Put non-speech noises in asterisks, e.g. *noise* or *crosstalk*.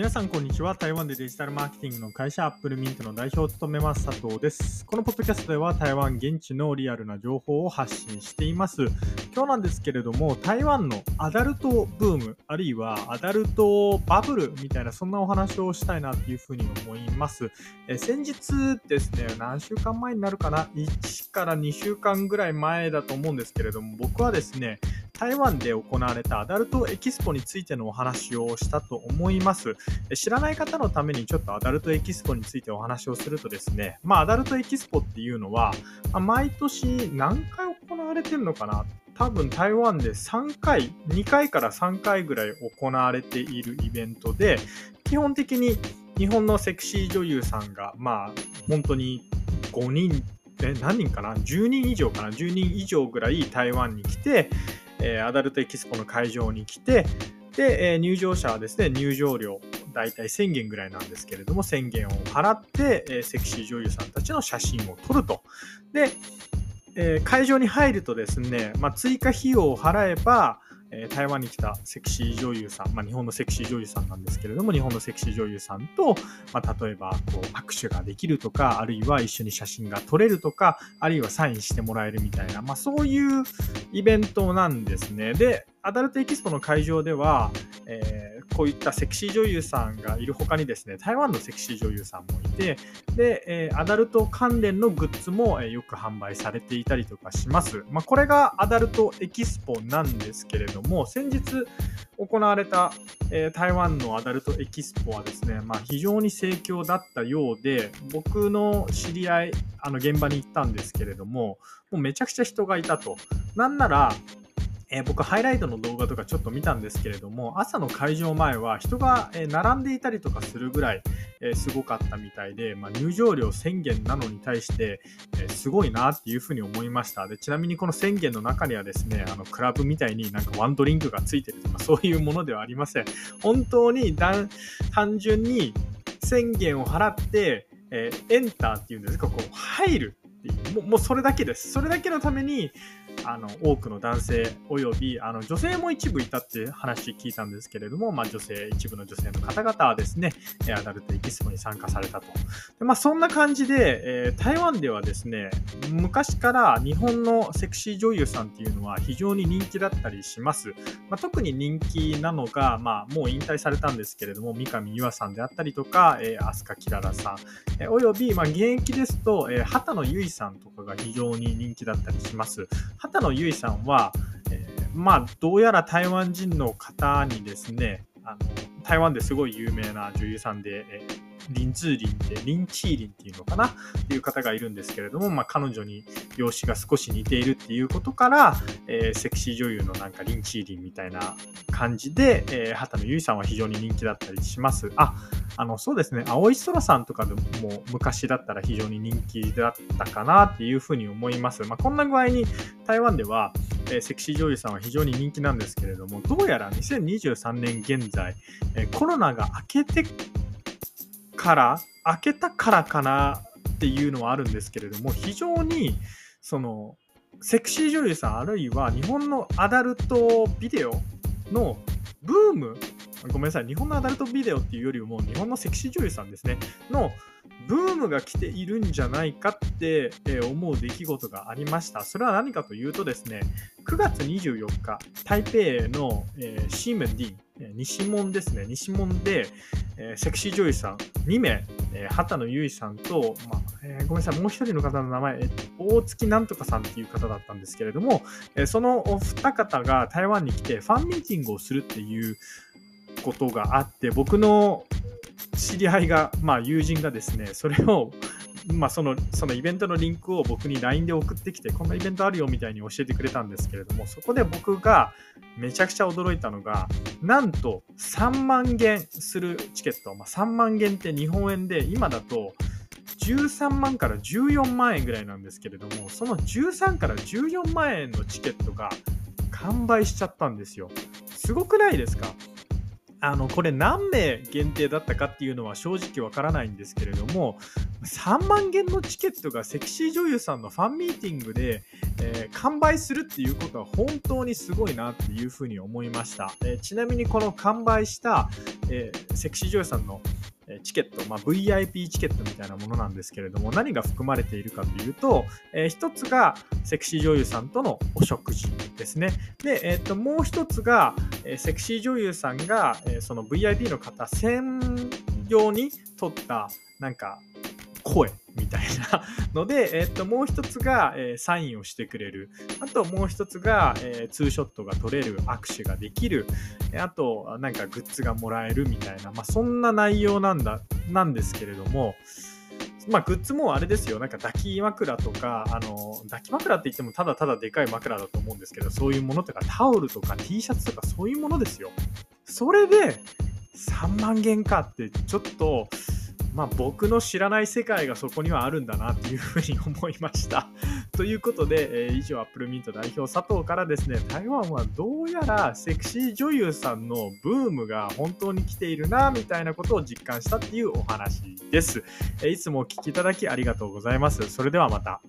皆さん、こんにちは。台湾でデジタルマーケティングの会社、アップルミントの代表を務めます佐藤です。このポッドキャストでは、台湾現地のリアルな情報を発信しています。今日なんですけれども、台湾のアダルトブーム、あるいはアダルトバブルみたいな、そんなお話をしたいなというふうに思います。え先日ですね、何週間前になるかな ?1 から2週間ぐらい前だと思うんですけれども、僕はですね、台湾で行われたアダルトエキスポについてのお話をしたと思います。知らない方のためにちょっとアダルトエキスポについてお話をするとですね、まあ、アダルトエキスポっていうのは、毎年何回行われてるのかな？多分台湾で3回、2回から3回ぐらい行われているイベントで、基本的に日本のセクシー女優さんが、まあ、本当に5人、え、何人かな ?10 人以上かな ?10 人以上ぐらい台湾に来て、え、アダルトエキスポの会場に来て、で、え、入場者はですね、入場料、大体1000元ぐらいなんですけれども、1000元を払って、え、セクシー女優さんたちの写真を撮ると。で、え、会場に入るとですね、まあ、追加費用を払えば、え、台湾に来たセクシー女優さん、まあ、日本のセクシー女優さんなんですけれども、日本のセクシー女優さんと、まあ、例えばこう握手ができるとか、あるいは一緒に写真が撮れるとか、あるいはサインしてもらえるみたいな、まあ、そういうイベントなんですね。で、アダルトエキスポの会場では、えー、こういったセクシー女優さんがいる他にですね、台湾のセクシー女優さんもいて、で、え、アダルト関連のグッズも、え、よく販売されていたりとかします。まあ、これがアダルトエキスポなんですけれども、先日行われた、え、台湾のアダルトエキスポはですね、まあ、非常に盛況だったようで、僕の知り合い、あの現場に行ったんですけれども、もうめちゃくちゃ人がいたと。なんなら、えー、僕ハイライトの動画とかちょっと見たんですけれども朝の会場前は人が、え並んでいたりとかするぐらい、え、すごかったみたいで、まあ、入場料1000元なのに対して、え、すごいなっていうふうに思いました。でちなみにこの1000元の中にはですねあのクラブみたいになんかワンドリンクがついてるとかそういうものではありません。本当に単純に1000元を払って、えエンターっていうんですかこう入るっていう。もうそれだけです。それだけのためにあの多くの男性およびあの女性も一部いたって話聞いたんですけれども、まあ、女性一部の女性の方々はですねアダルトエキスポに参加されたと。で、まあ、そんな感じで、えー、台湾ではですね昔から日本のセクシー女優さんっていうのは非常に人気だったりします、まあ、特に人気なのが、まあ、もう引退されたんですけれども三上優愛さんであったりとか、えー、飛鳥きららさん、えー、および、まあ、現役ですと、えー、畑野由衣さんとかが非常に人気だったりします。畑野由衣さんは、えー、まあ、どうやら台湾人の方にですね、あの台湾ですごい有名な女優さんで、えーリン・ツーリンって、リン・チーリンっていうのかな？っていう方がいるんですけれども、まあ、彼女に容姿が少し似ているっていうことから、えー、セクシー女優のなんかリン・チーリンみたいな感じで、えー、畑野由衣さんは非常に人気だったりします。あ、あの、そうですね、青い空さんとかでも昔だったら非常に人気だったかなっていうふうに思います。まあ、こんな具合に台湾では、えー、セクシー女優さんは非常に人気なんですけれども、どうやら2023年現在、えー、コロナが明けてから開けたからかなっていうのはあるんですけれども非常にそのセクシー女優さんあるいは日本のアダルトビデオのブームごめんなさい日本のアダルトビデオっていうよりも日本のセクシー女優さんですねのブームが来ているんじゃないかって思う出来事がありました。それは何かというとですね、9月24日、台北の、えー、シーメンディン、西門ですね、西門で、えー、セクシー女優さん2名、えー、畑野由衣さんと、まあえー、ごめんなさい、もう一人の方の名前、え大月なんとかさんっていう方だったんですけれども、えそのお二方が台湾に来てファンミーティングをするっていうことがあって、僕の知り合いが、まあ、友人がですね、それを、まあ、そのそのイベントのリンクを僕に LINE で送ってきて、こんなイベントあるよみたいに教えてくれたんですけれども、そこで僕がめちゃくちゃ驚いたのが、なんと3万元するチケット、まあ、3万元って日本円で今だと13万から14万円ぐらいなんですけれども、その13から14万円のチケットが完売しちゃったんですよ。すごくないですか？あのこれ何名限定だったかっていうのは正直わからないんですけれども3万件のチケットがセクシー女優さんのファンミーティングで、えー、完売するっていうことは本当にすごいなっていうふうに思いました。えー、ちなみにこの完売した、えー、セクシー女優さんのチケット、まあ、VIP チケットみたいなものなんですけれども、何が含まれているかというと、えー、一つがセクシー女優さんとのお食事ですね。で、えー、ともう一つが、え、セクシー女優さんが、え、その VIP の方専用に撮ったなんか声みたいな *laughs* ので、えっと、もう一つが、えー、サインをしてくれる。あともう一つが、えー、ツーショットが撮れる、握手ができる。あと、なんかグッズがもらえるみたいな、まあ、そんな内容なんだ、なんですけれども、まあ、グッズもあれですよ。なんか抱き枕とか、あの、抱き枕って言ってもただただでかい枕だと思うんですけど、そういうものとかタオルとか T シャツとかそういうものですよ。それで3万元かってちょっと、まあ、僕の知らない世界がそこにはあるんだなっていうふうに思いました。*laughs* ということで、えー、以上アップルミント代表佐藤からですね、台湾はどうやらセクシー女優さんのブームが本当に来ているな、みたいなことを実感したっていうお話です。えー、いつもお聴きいただきありがとうございます。それではまた。